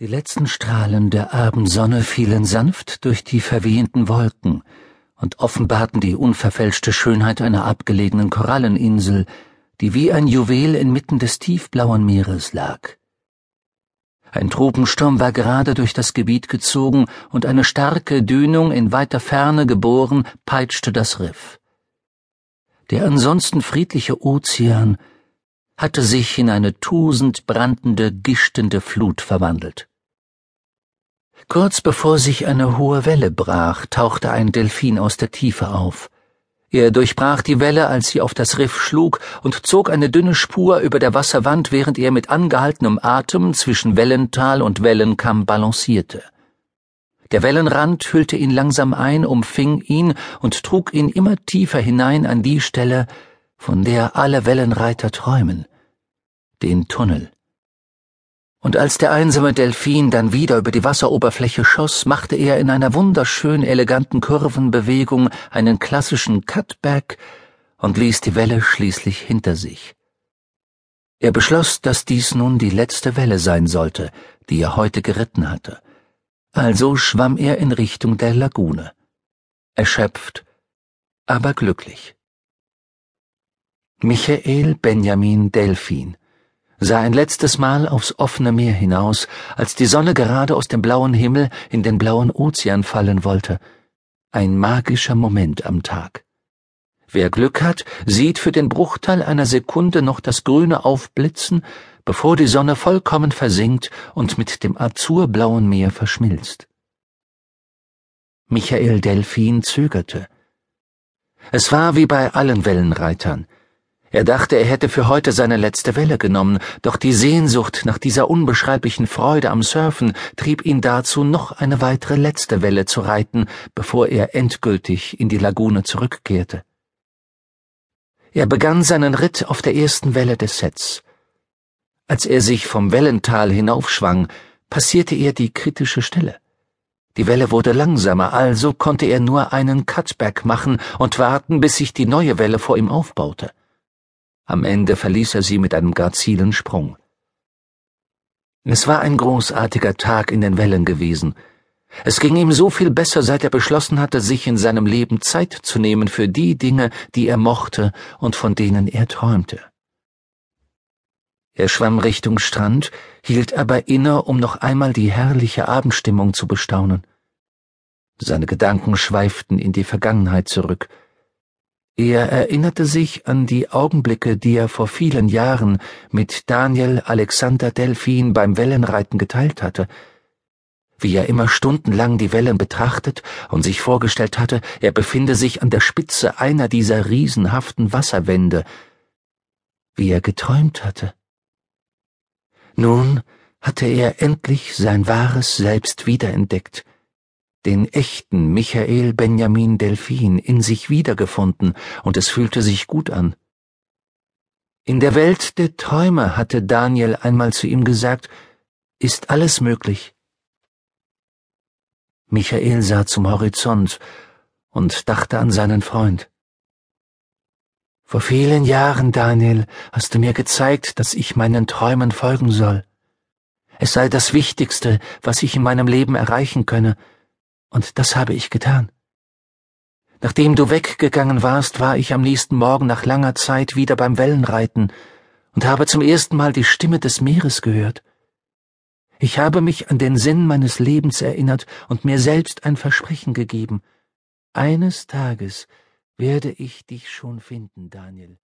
Die letzten Strahlen der Abendsonne fielen sanft durch die verwehenden Wolken und offenbarten die unverfälschte Schönheit einer abgelegenen Koralleninsel, die wie ein Juwel inmitten des tiefblauen Meeres lag. Ein Tropensturm war gerade durch das Gebiet gezogen und eine starke Dünung in weiter Ferne geboren peitschte das Riff. Der ansonsten friedliche Ozean hatte sich in eine tosend brandende, gichtende Flut verwandelt. Kurz bevor sich eine hohe Welle brach, tauchte ein Delfin aus der Tiefe auf. Er durchbrach die Welle, als sie auf das Riff schlug, und zog eine dünne Spur über der Wasserwand, während er mit angehaltenem Atem zwischen Wellental und Wellenkamm balancierte. Der Wellenrand hüllte ihn langsam ein, umfing ihn und trug ihn immer tiefer hinein an die Stelle, von der alle Wellenreiter träumen, den Tunnel. Und als der einsame Delfin dann wieder über die Wasseroberfläche schoss, machte er in einer wunderschön eleganten Kurvenbewegung einen klassischen Cutback und ließ die Welle schließlich hinter sich. Er beschloss, dass dies nun die letzte Welle sein sollte, die er heute geritten hatte. Also schwamm er in Richtung der Lagune. Erschöpft, aber glücklich. Michael Benjamin Delphin sah ein letztes Mal aufs offene Meer hinaus, als die Sonne gerade aus dem blauen Himmel in den blauen Ozean fallen wollte. Ein magischer Moment am Tag. Wer Glück hat, sieht für den Bruchteil einer Sekunde noch das Grüne aufblitzen, bevor die Sonne vollkommen versinkt und mit dem azurblauen Meer verschmilzt. Michael Delphin zögerte. Es war wie bei allen Wellenreitern. Er dachte, er hätte für heute seine letzte Welle genommen, doch die Sehnsucht nach dieser unbeschreiblichen Freude am Surfen trieb ihn dazu, noch eine weitere letzte Welle zu reiten, bevor er endgültig in die Lagune zurückkehrte. Er begann seinen Ritt auf der ersten Welle des Sets. Als er sich vom Wellental hinaufschwang, passierte er die kritische Stelle. Die Welle wurde langsamer, also konnte er nur einen Cutback machen und warten, bis sich die neue Welle vor ihm aufbaute. Am Ende verließ er sie mit einem grazilen Sprung. Es war ein großartiger Tag in den Wellen gewesen. Es ging ihm so viel besser, seit er beschlossen hatte, sich in seinem Leben Zeit zu nehmen für die Dinge, die er mochte und von denen er träumte. Er schwamm Richtung Strand, hielt aber inne, um noch einmal die herrliche Abendstimmung zu bestaunen. Seine Gedanken schweiften in die Vergangenheit zurück, er erinnerte sich an die Augenblicke, die er vor vielen Jahren mit Daniel Alexander Delphin beim Wellenreiten geteilt hatte, wie er immer stundenlang die Wellen betrachtet und sich vorgestellt hatte, er befinde sich an der Spitze einer dieser riesenhaften Wasserwände, wie er geträumt hatte. Nun hatte er endlich sein wahres Selbst wiederentdeckt, den echten Michael Benjamin Delphin in sich wiedergefunden, und es fühlte sich gut an. In der Welt der Träume hatte Daniel einmal zu ihm gesagt, ist alles möglich. Michael sah zum Horizont und dachte an seinen Freund. Vor vielen Jahren, Daniel, hast du mir gezeigt, dass ich meinen Träumen folgen soll. Es sei das Wichtigste, was ich in meinem Leben erreichen könne, und das habe ich getan. Nachdem du weggegangen warst, war ich am nächsten Morgen nach langer Zeit wieder beim Wellenreiten und habe zum ersten Mal die Stimme des Meeres gehört. Ich habe mich an den Sinn meines Lebens erinnert und mir selbst ein Versprechen gegeben. Eines Tages werde ich dich schon finden, Daniel.